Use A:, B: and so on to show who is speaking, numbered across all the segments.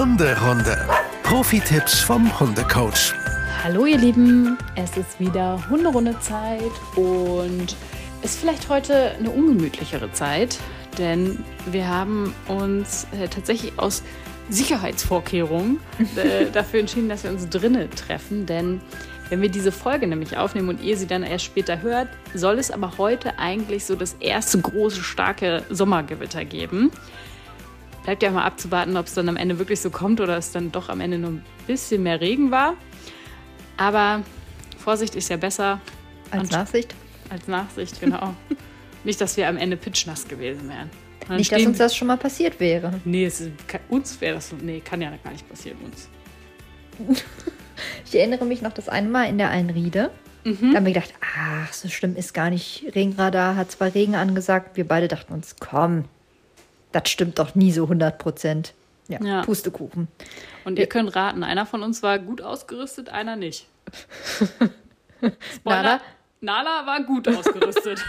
A: Hunderunde. Profi-Tipps vom Hundecoach.
B: Hallo ihr Lieben, es ist wieder Hunderunde-Zeit und ist vielleicht heute eine ungemütlichere Zeit, denn wir haben uns äh, tatsächlich aus Sicherheitsvorkehrungen äh, dafür entschieden, dass wir uns drinnen treffen, denn wenn wir diese Folge nämlich aufnehmen und ihr sie dann erst später hört, soll es aber heute eigentlich so das erste große, starke Sommergewitter geben. Bleibt ja mal abzuwarten, ob es dann am Ende wirklich so kommt oder es dann doch am Ende nur ein bisschen mehr Regen war. Aber Vorsicht ist ja besser.
C: Als Nachsicht?
B: Als Nachsicht, genau. Nicht, dass wir am Ende pitschnass gewesen wären.
C: Dann nicht, dass uns das schon mal passiert wäre.
B: Nee, es, uns wäre das. Nee, kann ja gar nicht passieren, uns.
C: ich erinnere mich noch das eine Mal in der Einriede. Mhm. Da haben wir gedacht, ach, so schlimm ist gar nicht. Regenradar hat zwar Regen angesagt. Wir beide dachten uns, komm, das stimmt doch nie so 100 Prozent. Ja, ja, Pustekuchen.
B: Und ihr könnt raten, einer von uns war gut ausgerüstet, einer nicht.
C: Nala?
B: Nala war gut ausgerüstet.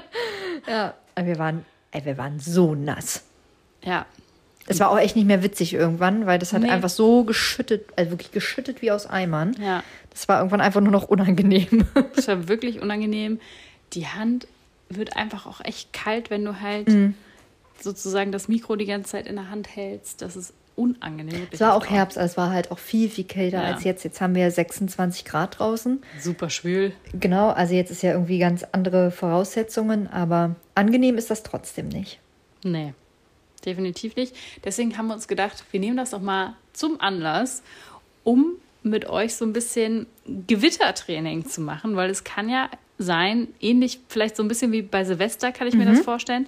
C: ja, wir waren, ey, wir waren so nass.
B: Ja.
C: Es war auch echt nicht mehr witzig irgendwann, weil das hat nee. einfach so geschüttet, also wirklich geschüttet wie aus Eimern.
B: Ja.
C: Das war irgendwann einfach nur noch unangenehm.
B: Das war wirklich unangenehm. Die Hand wird einfach auch echt kalt, wenn du halt mm sozusagen das Mikro die ganze Zeit in der Hand hältst. Das ist unangenehm.
C: Es war auch Herbst, also es war halt auch viel, viel kälter ja. als jetzt. Jetzt haben wir 26 Grad draußen.
B: Super schwül.
C: Genau, also jetzt ist ja irgendwie ganz andere Voraussetzungen, aber angenehm ist das trotzdem nicht.
B: Nee, definitiv nicht. Deswegen haben wir uns gedacht, wir nehmen das doch mal zum Anlass, um mit euch so ein bisschen Gewittertraining zu machen, weil es kann ja sein, ähnlich vielleicht so ein bisschen wie bei Silvester, kann ich mir mhm. das vorstellen,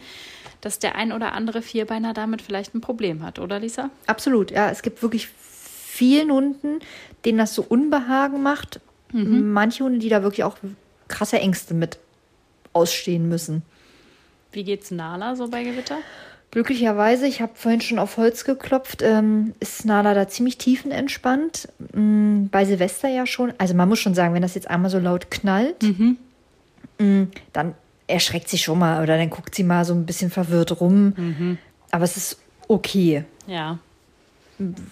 B: dass der ein oder andere Vierbeiner damit vielleicht ein Problem hat, oder Lisa?
C: Absolut, ja. Es gibt wirklich vielen Hunden, denen das so Unbehagen macht. Mhm. Manche Hunde, die da wirklich auch krasse Ängste mit ausstehen müssen.
B: Wie geht's Nala so bei Gewitter?
C: Glücklicherweise, ich habe vorhin schon auf Holz geklopft, ähm, ist Nala da ziemlich tiefenentspannt. Ähm, bei Silvester ja schon. Also man muss schon sagen, wenn das jetzt einmal so laut knallt, mhm. ähm, dann erschreckt sie schon mal oder dann guckt sie mal so ein bisschen verwirrt rum. Mhm. Aber es ist okay.
B: Ja.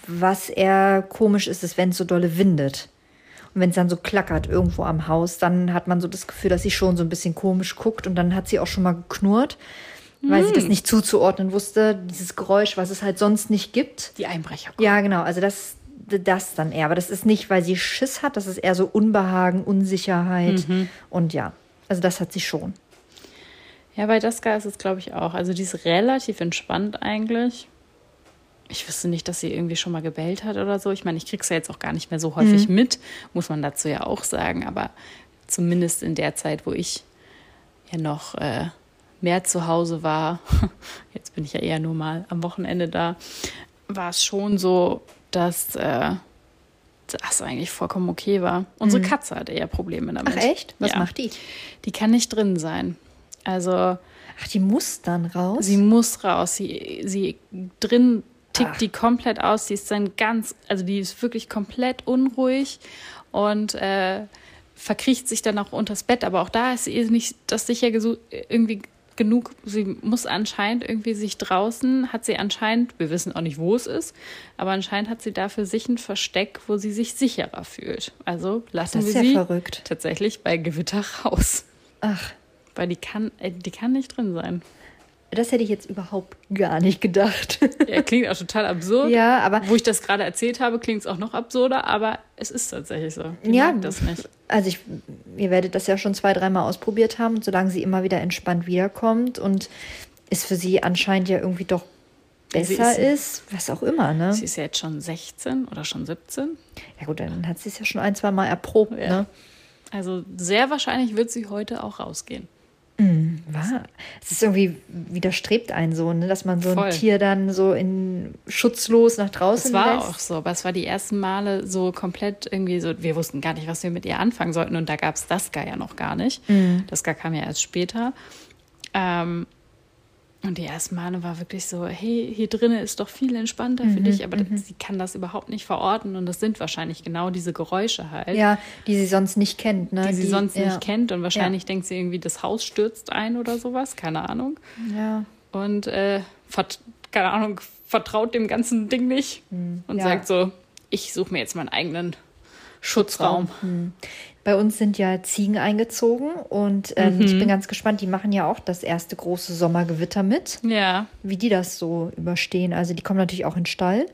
C: Was eher komisch ist, ist, wenn es so dolle windet. Und wenn es dann so klackert irgendwo am Haus, dann hat man so das Gefühl, dass sie schon so ein bisschen komisch guckt und dann hat sie auch schon mal geknurrt, mhm. weil sie das mhm. nicht zuzuordnen wusste, dieses Geräusch, was es halt sonst nicht gibt.
B: Die Einbrecher.
C: Ja, genau. Also das, das dann eher. Aber das ist nicht, weil sie Schiss hat, das ist eher so Unbehagen, Unsicherheit. Mhm. Und ja, also das hat sie schon.
B: Ja, bei Daska ist es, glaube ich, auch. Also die ist relativ entspannt eigentlich. Ich wüsste nicht, dass sie irgendwie schon mal gebellt hat oder so. Ich meine, ich kriege es ja jetzt auch gar nicht mehr so häufig mhm. mit, muss man dazu ja auch sagen. Aber zumindest in der Zeit, wo ich ja noch äh, mehr zu Hause war, jetzt bin ich ja eher nur mal am Wochenende da, war es schon so, dass äh, das eigentlich vollkommen okay war. Unsere mhm. Katze hatte eher Probleme damit.
C: Ach echt? Was ja. macht die?
B: Die kann nicht drin sein. Also.
C: Ach, die muss dann raus?
B: Sie muss raus. Sie, sie drin tickt Ach. die komplett aus. Sie ist dann ganz, also die ist wirklich komplett unruhig und äh, verkriecht sich dann auch unters Bett. Aber auch da ist sie nicht das sicher irgendwie genug. Sie muss anscheinend irgendwie sich draußen, hat sie anscheinend, wir wissen auch nicht, wo es ist, aber anscheinend hat sie da für sich ein Versteck, wo sie sich sicherer fühlt. Also lassen wir ja sie
C: verrückt.
B: tatsächlich bei Gewitter raus.
C: Ach.
B: Weil die kann, äh, die kann nicht drin sein.
C: Das hätte ich jetzt überhaupt gar nicht gedacht.
B: Ja, klingt auch total absurd.
C: Ja, aber.
B: Wo ich das gerade erzählt habe, klingt es auch noch absurder, aber es ist tatsächlich so.
C: Die ja, das nicht. Also ich, ihr werdet das ja schon zwei, dreimal ausprobiert haben, solange sie immer wieder entspannt wiederkommt und es für sie anscheinend ja irgendwie doch besser ist, ist, was auch immer, ne?
B: Sie ist ja jetzt schon 16 oder schon 17.
C: Ja gut, dann hat sie es ja schon ein, zwei Mal erprobt, ja. ne?
B: Also sehr wahrscheinlich wird sie heute auch rausgehen.
C: Mhm, war. Es ist irgendwie widerstrebt einen so, ne? dass man so Voll. ein Tier dann so in schutzlos nach draußen
B: lässt. Es war
C: lässt.
B: auch so, aber es war die ersten Male so komplett irgendwie so, wir wussten gar nicht, was wir mit ihr anfangen sollten und da gab es das gar ja noch gar nicht. Mhm. Das gar kam ja erst später. Ähm, und die ersten Male war wirklich so, hey, hier drinnen ist doch viel entspannter mhm, für dich, aber mhm. sie kann das überhaupt nicht verorten und das sind wahrscheinlich genau diese Geräusche halt.
C: Ja, die sie sonst nicht kennt, ne?
B: Die sie die, sonst ja. nicht kennt und wahrscheinlich ja. denkt sie irgendwie, das Haus stürzt ein oder sowas, keine Ahnung.
C: Ja.
B: Und, äh, keine Ahnung, vertraut dem ganzen Ding nicht und
C: Hm, ja.
B: sagt so, ich suche mir jetzt meinen eigenen Schutzraum.
C: Bei uns sind ja Ziegen eingezogen und ähm, ich bin ganz gespannt. Die machen ja auch das erste große Sommergewitter mit,
B: Ja,
C: wie die das so überstehen. Also die kommen natürlich auch in den Stall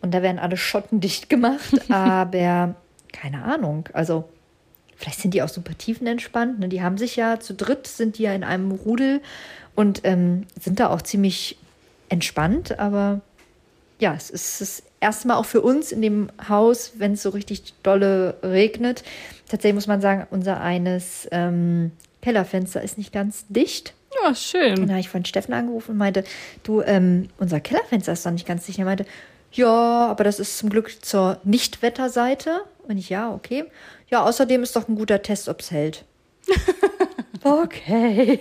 C: und da werden alle Schotten dicht gemacht, aber keine Ahnung. Also vielleicht sind die auch super tiefenentspannt. Ne? Die haben sich ja zu dritt, sind die ja in einem Rudel und ähm, sind da auch ziemlich entspannt, aber ja, es ist das erste Mal auch für uns in dem Haus, wenn es so richtig dolle regnet. Tatsächlich muss man sagen, unser eines ähm, Kellerfenster ist nicht ganz dicht.
B: ja
C: Und
B: schön.
C: da habe ich von Steffen angerufen und meinte, du, ähm, unser Kellerfenster ist doch nicht ganz dicht. Er meinte, ja, aber das ist zum Glück zur Nichtwetterseite. Und ich, ja, okay. Ja, außerdem ist doch ein guter Test, ob es hält. okay.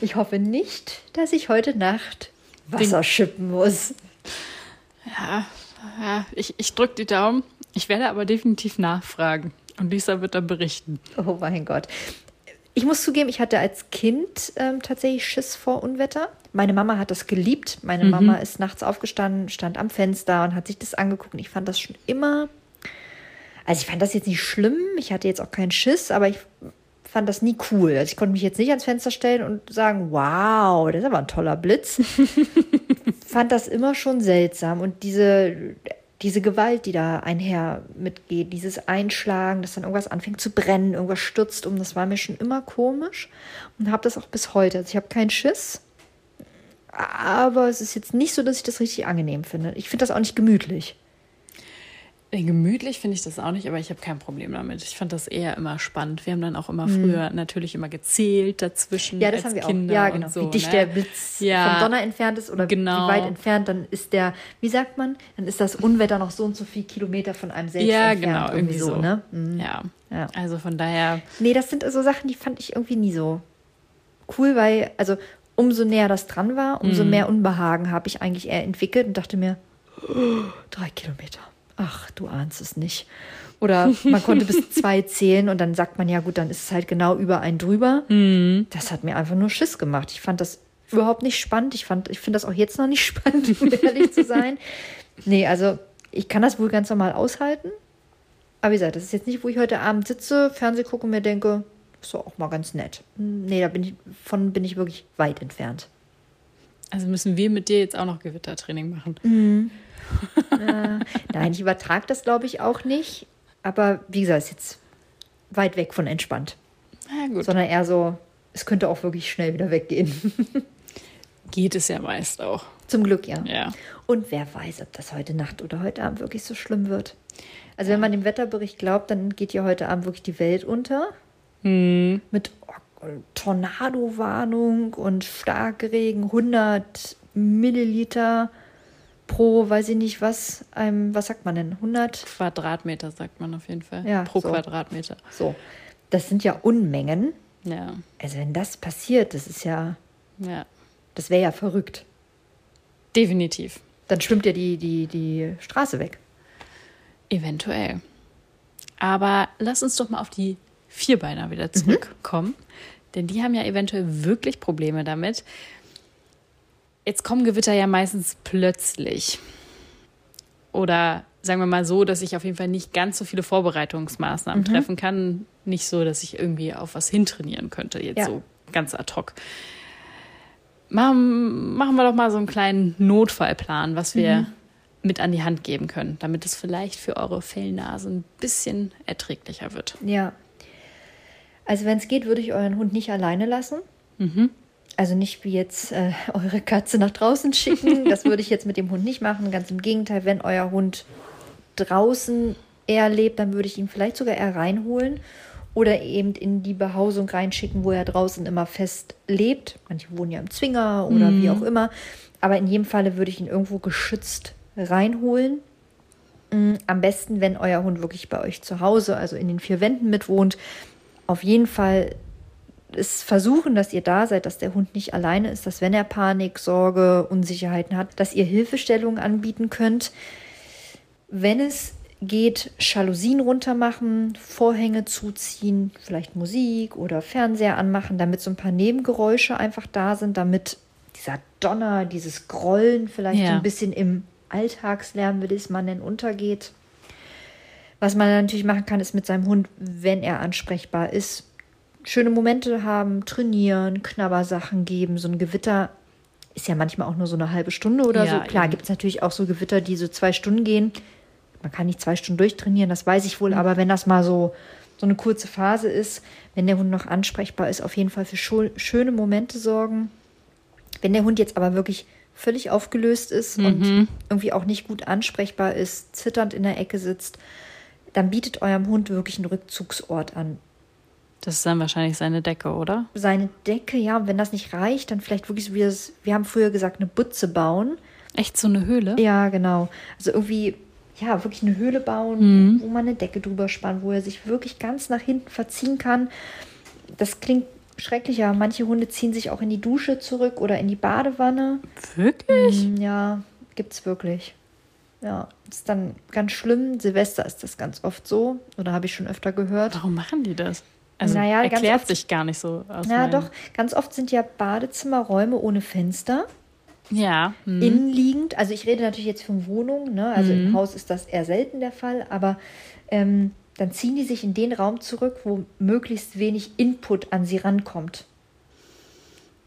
C: Ich hoffe nicht, dass ich heute Nacht Wasser schippen muss.
B: Ja, ja ich, ich drücke die Daumen. Ich werde aber definitiv nachfragen. Und Lisa wird dann berichten.
C: Oh mein Gott. Ich muss zugeben, ich hatte als Kind ähm, tatsächlich Schiss vor Unwetter. Meine Mama hat das geliebt. Meine Mama ist nachts aufgestanden, stand am Fenster und hat sich das angeguckt. Und ich fand das schon immer. Also, ich fand das jetzt nicht schlimm. Ich hatte jetzt auch keinen Schiss, aber ich fand das nie cool. Also, ich konnte mich jetzt nicht ans Fenster stellen und sagen: Wow, das ist aber ein toller Blitz. fand das immer schon seltsam. Und diese, diese Gewalt, die da einher mitgeht, dieses Einschlagen, dass dann irgendwas anfängt zu brennen, irgendwas stürzt um, das war mir schon immer komisch und habe das auch bis heute. Also ich habe keinen Schiss, aber es ist jetzt nicht so, dass ich das richtig angenehm finde. Ich finde das auch nicht gemütlich.
B: Gemütlich finde ich das auch nicht, aber ich habe kein Problem damit. Ich fand das eher immer spannend. Wir haben dann auch immer früher natürlich immer gezählt dazwischen.
C: Mhm. Ja, das
B: als
C: haben wir
B: Kinder
C: auch. Ja, genau.
B: So,
C: wie dicht
B: ne?
C: der Blitz
B: Ja.
C: vom Donner entfernt ist oder
B: Genau.
C: wie weit entfernt, dann ist der, wie sagt man, dann ist das Unwetter noch so und so viel Kilometer von einem selbst
B: Ja,
C: entfernt.
B: genau, irgendwie so.
C: ne? Mhm.
B: Ja.
C: Ja.
B: also von daher,
C: Nee, das sind so Sachen, die fand ich irgendwie nie so cool, weil, also umso näher das dran war, umso mehr Unbehagen habe ich eigentlich eher entwickelt und dachte mir, oh, drei Kilometer. Ach, du ahnst es nicht. Oder man konnte bis zwei zählen und dann sagt man, ja gut, dann ist es halt genau über einen drüber. Das hat mir einfach nur Schiss gemacht. Ich fand das überhaupt nicht spannend. Ich, fand- ich finde das auch jetzt noch nicht spannend, um ehrlich zu sein. Nee, also ich kann das wohl ganz normal aushalten. Aber wie gesagt, das ist jetzt nicht, wo ich heute Abend sitze, Fernseh gucke und mir denke, ist doch auch mal ganz nett. Nee, da bin ich, von bin ich wirklich weit entfernt.
B: also müssen wir mit dir jetzt auch noch Gewittertraining machen.
C: Mhm. Nein, ich übertrage das, glaube ich, auch nicht. Aber wie gesagt, ist jetzt weit weg von entspannt.
B: Gut,
C: Sondern eher so, es könnte auch wirklich schnell wieder weggehen.
B: geht es ja meist auch.
C: Zum Glück ja.
B: Ja.
C: Und wer weiß, ob das heute Nacht oder heute Abend wirklich so schlimm wird. Also wenn man dem Wetterbericht glaubt, dann geht ja heute Abend wirklich die Welt unter. Mit oh, Tornado-Warnung und Starkregen, 100 Milliliter pro, weiß ich nicht was, einem, was sagt man denn, 100?
B: Quadratmeter sagt man auf jeden Fall.
C: Ja,
B: Pro
C: so.
B: Quadratmeter.
C: So, das sind ja Unmengen.
B: Ja,
C: Also wenn das passiert, das ist ja,
B: ja.
C: das wäre ja verrückt.
B: Definitiv.
C: Dann schwimmt ja die, die, die Straße weg.
B: Eventuell. Aber lass uns doch mal auf die Vierbeiner wieder zurückkommen. Denn die haben ja eventuell wirklich Probleme damit. Jetzt kommen Gewitter ja meistens plötzlich. Oder sagen wir mal so, dass ich auf jeden Fall nicht ganz so viele Vorbereitungsmaßnahmen treffen kann. Nicht so, dass ich irgendwie auf was hintrainieren könnte, jetzt
C: Ja.
B: so ganz ad hoc. Machen, machen wir doch mal so einen kleinen Notfallplan, was wir mit an die Hand geben können, damit es vielleicht für eure Fellnase ein bisschen erträglicher wird.
C: Ja. Also wenn es geht, würde ich euren Hund nicht alleine lassen. Also nicht wie jetzt äh, eure Katze nach draußen schicken. Das würde ich jetzt mit dem Hund nicht machen. Ganz im Gegenteil, wenn euer Hund draußen eher lebt, dann würde ich ihn vielleicht sogar eher reinholen oder eben in die Behausung reinschicken, wo er draußen immer fest lebt. Manche wohnen ja im Zwinger oder wie auch immer. Aber in jedem Falle würde ich ihn irgendwo geschützt reinholen. Mm, Am besten, wenn euer Hund wirklich bei euch zu Hause, also in den vier Wänden mitwohnt, auf jeden Fall es versuchen, dass ihr da seid, dass der Hund nicht alleine ist, dass wenn er Panik, Sorge, Unsicherheiten hat, dass ihr Hilfestellungen anbieten könnt. Wenn es geht, Jalousien runtermachen, Vorhänge zuziehen, vielleicht Musik oder Fernseher anmachen, damit so ein paar Nebengeräusche einfach da sind, damit die dieser Donner, dieses Grollen vielleicht
B: Ja.
C: so ein bisschen im Alltagslärm, will ich es mal nennen, untergeht. Was man natürlich machen kann, ist mit seinem Hund, wenn er ansprechbar ist, schöne Momente haben, trainieren, Knabbersachen geben. So ein Gewitter ist ja manchmal auch nur so eine halbe Stunde oder
B: Ja,
C: so. Klar, gibt es natürlich auch so Gewitter, die so zwei Stunden gehen. Man kann nicht zwei Stunden durchtrainieren, das weiß ich wohl, aber wenn das mal so, so eine kurze Phase ist, wenn der Hund noch ansprechbar ist, auf jeden Fall für schöne Momente sorgen. Wenn der Hund jetzt aber wirklich völlig aufgelöst ist und irgendwie auch nicht gut ansprechbar ist, zitternd in der Ecke sitzt, dann bietet eurem Hund wirklich einen Rückzugsort an.
B: Das ist dann wahrscheinlich seine Decke, oder?
C: Seine Decke, ja, und wenn das nicht reicht, dann vielleicht wirklich so wie das, wir haben früher gesagt, eine Butze bauen.
B: Echt so eine Höhle?
C: Ja, genau. Also irgendwie, ja, wirklich eine Höhle bauen, wo man eine Decke drüber spannt, wo er sich wirklich ganz nach hinten verziehen kann. Das klingt schrecklich, aber manche Hunde ziehen sich auch in die Dusche zurück oder in die Badewanne.
B: Wirklich?
C: Mm, Ja, gibt's wirklich. Ja, ist dann ganz schlimm. Silvester ist das ganz oft so, oder habe ich schon öfter gehört.
B: Warum machen die das? Also
C: Naja,
B: erklärt
C: oft-
B: sich gar nicht so aus.
C: Ja,
B: meinem-
C: doch, ganz oft sind ja Badezimmerräume ohne Fenster.
B: Ja. hm.
C: innenliegend. Also ich rede natürlich jetzt von Wohnungen, ne? also im Haus ist das eher selten der Fall, aber ähm, dann ziehen die sich in den Raum zurück, wo möglichst wenig Input an sie rankommt.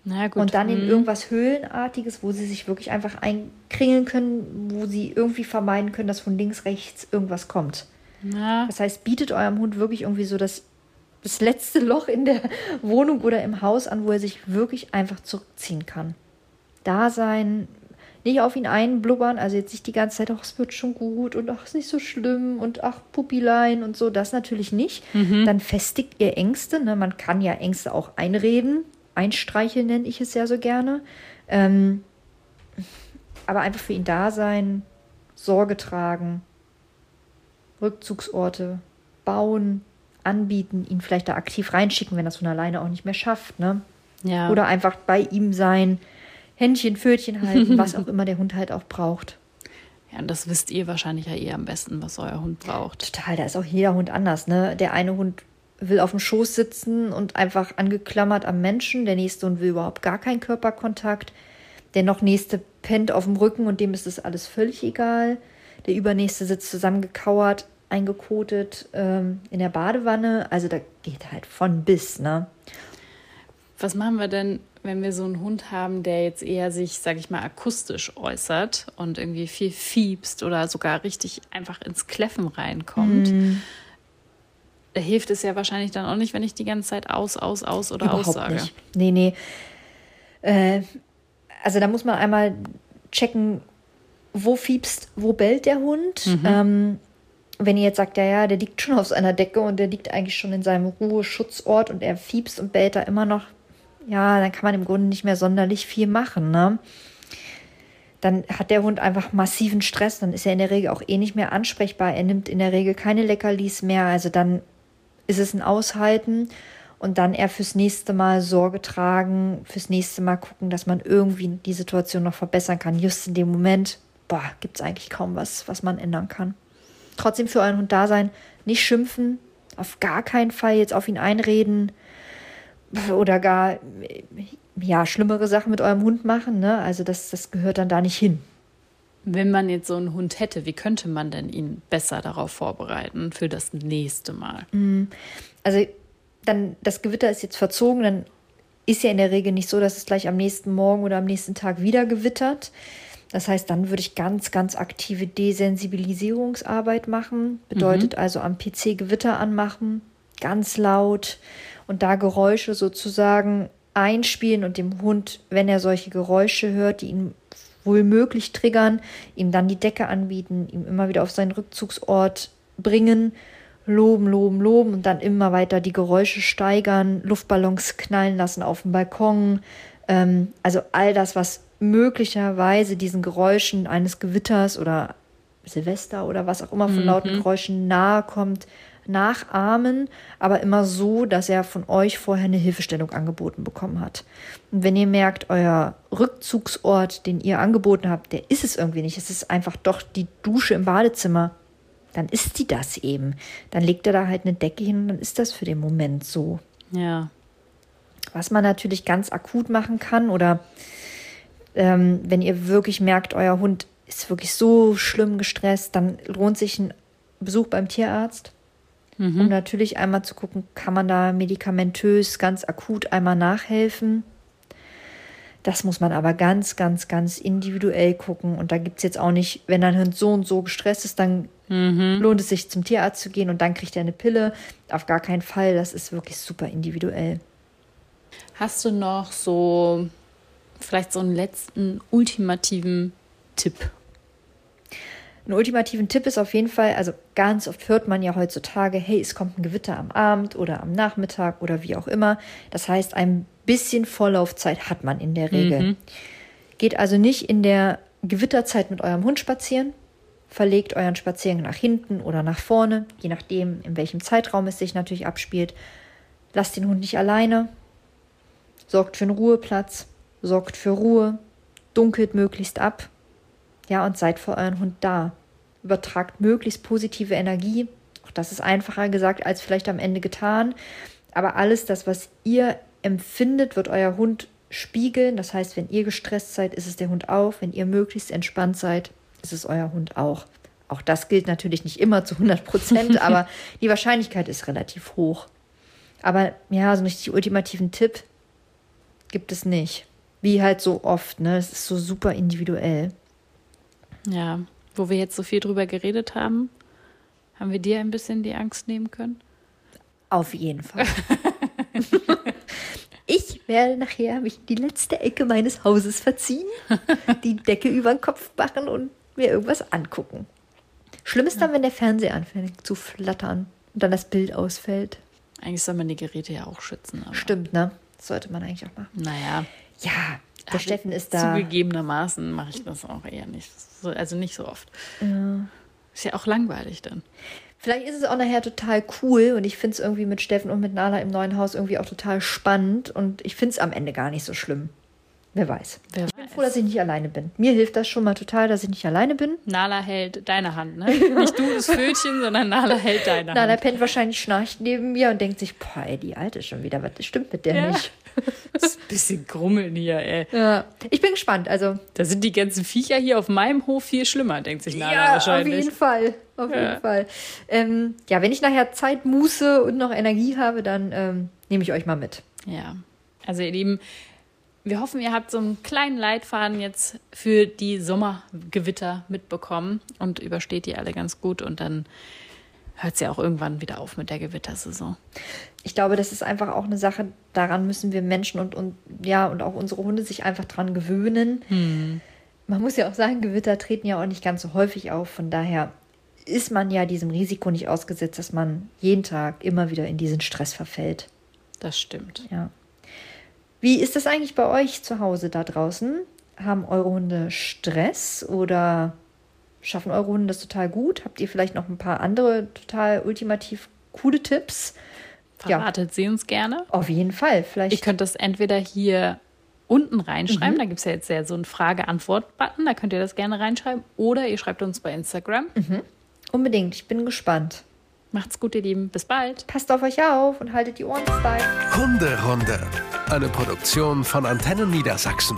B: Na gut.
C: Und dann in
B: hm.
C: irgendwas Höhlenartiges, wo sie sich wirklich einfach einkringeln können, wo sie irgendwie vermeiden können, dass von links, rechts irgendwas kommt.
B: Na,
C: Das heißt, bietet eurem Hund wirklich irgendwie so das, das letzte Loch in der Wohnung oder im Haus an, wo er sich wirklich einfach zurückziehen kann. Da sein, nicht auf ihn einblubbern, also jetzt nicht die ganze Zeit, ach, es wird schon gut und ach, ist nicht so schlimm und ach, Puppilein und so, das natürlich nicht. Dann festigt ihr Ängste, ne? man kann ja Ängste auch einreden, einstreicheln nenne ich es ja so gerne. Ähm, aber einfach für ihn da sein, Sorge tragen, Rückzugsorte bauen, anbieten, ihn vielleicht da aktiv reinschicken, wenn er es von alleine auch nicht mehr schafft, ne?
B: ja.
C: Oder einfach bei ihm sein, Händchen, Pfötchen halten, was auch immer der Hund halt auch braucht.
B: ja, und das wisst ihr wahrscheinlich ja eh am besten, was euer Hund braucht.
C: Total, da ist auch jeder Hund anders, ne? Der eine Hund will auf dem Schoß sitzen und einfach angeklammert am Menschen, der nächste Hund will überhaupt gar keinen Körperkontakt. Der noch nächste pennt auf dem Rücken und dem ist das alles völlig egal. Der übernächste sitzt zusammengekauert, eingekotet ähm, in der Badewanne. Also da geht halt von bis, ne?
B: Was machen wir denn, wenn wir so einen Hund haben, der jetzt eher sich, sag ich mal, akustisch äußert und irgendwie viel fiebst oder sogar richtig einfach ins Kläffen reinkommt?
C: Mhm.
B: Da hilft es ja wahrscheinlich dann auch nicht, wenn ich die ganze Zeit aus, aus, aus oder
C: Überhaupt
B: aussage.
C: nicht. Nee, nee. Äh, also da muss man einmal checken, wo fiebst, wo bellt der Hund. Ähm, wenn ihr jetzt sagt, ja, ja, der liegt schon auf seiner Decke und der liegt eigentlich schon in seinem Ruheschutzort und er fiebst und bellt da immer noch, ja, dann kann man im Grunde nicht mehr sonderlich viel machen, ne? Dann hat der Hund einfach massiven Stress, dann ist er in der Regel auch eh nicht mehr ansprechbar. Er nimmt in der Regel keine Leckerlis mehr, also dann ist es ein Aushalten und dann eher fürs nächste Mal Sorge tragen, fürs nächste Mal gucken, dass man irgendwie die Situation noch verbessern kann. Just in dem Moment, boah, gibt es eigentlich kaum was, was man ändern kann. Trotzdem für euren Hund da sein, nicht schimpfen, auf gar keinen Fall jetzt auf ihn einreden oder gar ja, schlimmere Sachen mit eurem Hund machen. Ne? Also das, das gehört dann da nicht hin.
B: Wenn man jetzt so einen Hund hätte, wie könnte man denn ihn besser darauf vorbereiten für das nächste Mal?
C: Also dann, das Gewitter ist jetzt verzogen, dann ist ja in der Regel nicht so, dass es gleich am nächsten Morgen oder am nächsten Tag wieder gewittert. Das heißt, dann würde ich ganz, ganz aktive Desensibilisierungsarbeit machen. Bedeutet also am PC Gewitter anmachen, ganz laut und da Geräusche sozusagen einspielen und dem Hund, wenn er solche Geräusche hört, die ihn wohl möglich triggern, ihm dann die Decke anbieten, ihm immer wieder auf seinen Rückzugsort bringen, loben, loben, loben und dann immer weiter die Geräusche steigern, Luftballons knallen lassen auf dem Balkon. Ähm, also all das, was möglicherweise diesen Geräuschen eines Gewitters oder Silvester oder was auch immer von lauten Geräuschen nahe kommt, nachahmen, aber immer so, dass er von euch vorher eine Hilfestellung angeboten bekommen hat. Und wenn ihr merkt, euer Rückzugsort, den ihr angeboten habt, der ist es irgendwie nicht, es ist einfach doch die Dusche im Badezimmer, dann ist die das eben. Dann legt er da halt eine Decke hin und dann ist das für den Moment so.
B: Ja.
C: Was man natürlich ganz akut machen kann oder Ähm, wenn ihr wirklich merkt, euer Hund ist wirklich so schlimm gestresst, dann lohnt sich ein Besuch beim Tierarzt. Mhm. Um natürlich einmal zu gucken, kann man da medikamentös ganz akut einmal nachhelfen. Das muss man aber ganz, ganz, ganz individuell gucken. Und da gibt es jetzt auch nicht, wenn dein Hund so und so gestresst ist, dann mhm. lohnt es sich zum Tierarzt zu gehen und dann kriegt er eine Pille. Auf gar keinen Fall. Das ist wirklich super individuell.
B: Hast du noch so vielleicht so einen letzten ultimativen Tipp?
C: Ein ultimativen Tipp ist auf jeden Fall, also ganz oft hört man ja heutzutage, hey, es kommt ein Gewitter am Abend oder am Nachmittag oder wie auch immer. Das heißt, ein bisschen Vorlaufzeit hat man in der Regel. Mhm. Geht also nicht in der Gewitterzeit mit eurem Hund spazieren. Verlegt euren Spaziergang nach hinten oder nach vorne, je nachdem, in welchem Zeitraum es sich natürlich abspielt. Lasst den Hund nicht alleine. Sorgt für einen Ruheplatz. Sorgt für Ruhe. Dunkelt möglichst ab ja, und seid für euren Hund da. Übertragt möglichst positive Energie. Auch das ist einfacher gesagt als vielleicht am Ende getan. Aber alles das, was ihr empfindet, wird euer Hund spiegeln. Das heißt, wenn ihr gestresst seid, ist es der Hund auch. Wenn ihr möglichst entspannt seid, ist es euer Hund auch. Auch das gilt natürlich nicht immer zu 100 Prozent, aber die Wahrscheinlichkeit ist relativ hoch. Aber ja, so einen richtig ultimativen Tipp gibt es nicht. Wie halt so oft, ne? Es ist so super individuell.
B: Ja, wo wir jetzt so viel drüber geredet haben, haben wir dir ein bisschen die Angst nehmen können?
C: Auf jeden Fall. ich werde nachher mich in die letzte Ecke meines Hauses verziehen, die Decke über den Kopf machen und mir irgendwas angucken. Schlimm ist dann, wenn der Fernseher anfängt zu flattern und dann das Bild ausfällt.
B: Eigentlich soll man die Geräte ja auch schützen.
C: Stimmt, ne? Das sollte man eigentlich auch machen.
B: Naja.
C: Ja, der also Steffen ist da.
B: Zugegebenermaßen mache ich das auch eher nicht. also nicht so oft. Ja. Ist ja auch langweilig dann.
C: Vielleicht ist es auch nachher total cool und ich finde es irgendwie mit Steffen und mit Nala im neuen Haus irgendwie auch total spannend und ich finde es am Ende gar nicht so schlimm. Wer weiß. Wer bin froh, dass ich nicht alleine bin. Mir hilft das schon mal total, dass ich nicht alleine bin.
B: Nala hält deine Hand, ne? Nicht du das Fötchen, sondern Nala hält deine
C: Hand. Nala pennt wahrscheinlich schnarcht neben mir und denkt sich, boah, ey, die Alte schon wieder, was stimmt mit der ja. nicht?
B: Das ist ein bisschen grummeln hier, ey.
C: Ja, ich bin gespannt. Also,
B: da sind die ganzen Viecher hier auf meinem Hof viel schlimmer, denkt sich Nala ja, wahrscheinlich.
C: Auf jeden Fall. Auf ja. jeden Fall. Ähm, ja, wenn ich nachher Zeit, Muße und noch Energie habe, dann ähm, nehme ich euch mal mit.
B: Ja. Also, ihr Lieben, wir hoffen, ihr habt so einen kleinen Leitfaden jetzt für die Sommergewitter mitbekommen und übersteht die alle ganz gut und dann hört es ja auch irgendwann wieder auf mit der Gewittersaison.
C: Ich glaube, das ist einfach auch eine Sache, daran müssen wir Menschen und, und ja, und auch unsere Hunde sich einfach dran gewöhnen. Hm. Man muss ja auch sagen, Gewitter treten ja auch nicht ganz so häufig auf. Von daher ist man ja diesem Risiko nicht ausgesetzt, dass man jeden Tag immer wieder in diesen Stress verfällt.
B: Das stimmt.
C: Ja. Wie ist das eigentlich bei euch zu Hause da draußen? Haben eure Hunde Stress oder schaffen eure Hunde das total gut? Habt ihr vielleicht noch ein paar andere total ultimativ coole Tipps?
B: Verratet ja. sie uns gerne.
C: Auf jeden Fall. Vielleicht.
B: Ihr könnt das entweder hier unten reinschreiben. Mhm. Da gibt es ja jetzt ja so einen Frage-Antwort-Button. Da könnt ihr das gerne reinschreiben. Oder ihr schreibt uns bei Instagram.
C: Mhm. Unbedingt. Ich bin gespannt.
B: Macht's gut, ihr Lieben. Bis bald.
C: Passt auf euch auf und haltet die Ohren steif.
A: Hunderunde. Eine Produktion von Antennen Niedersachsen.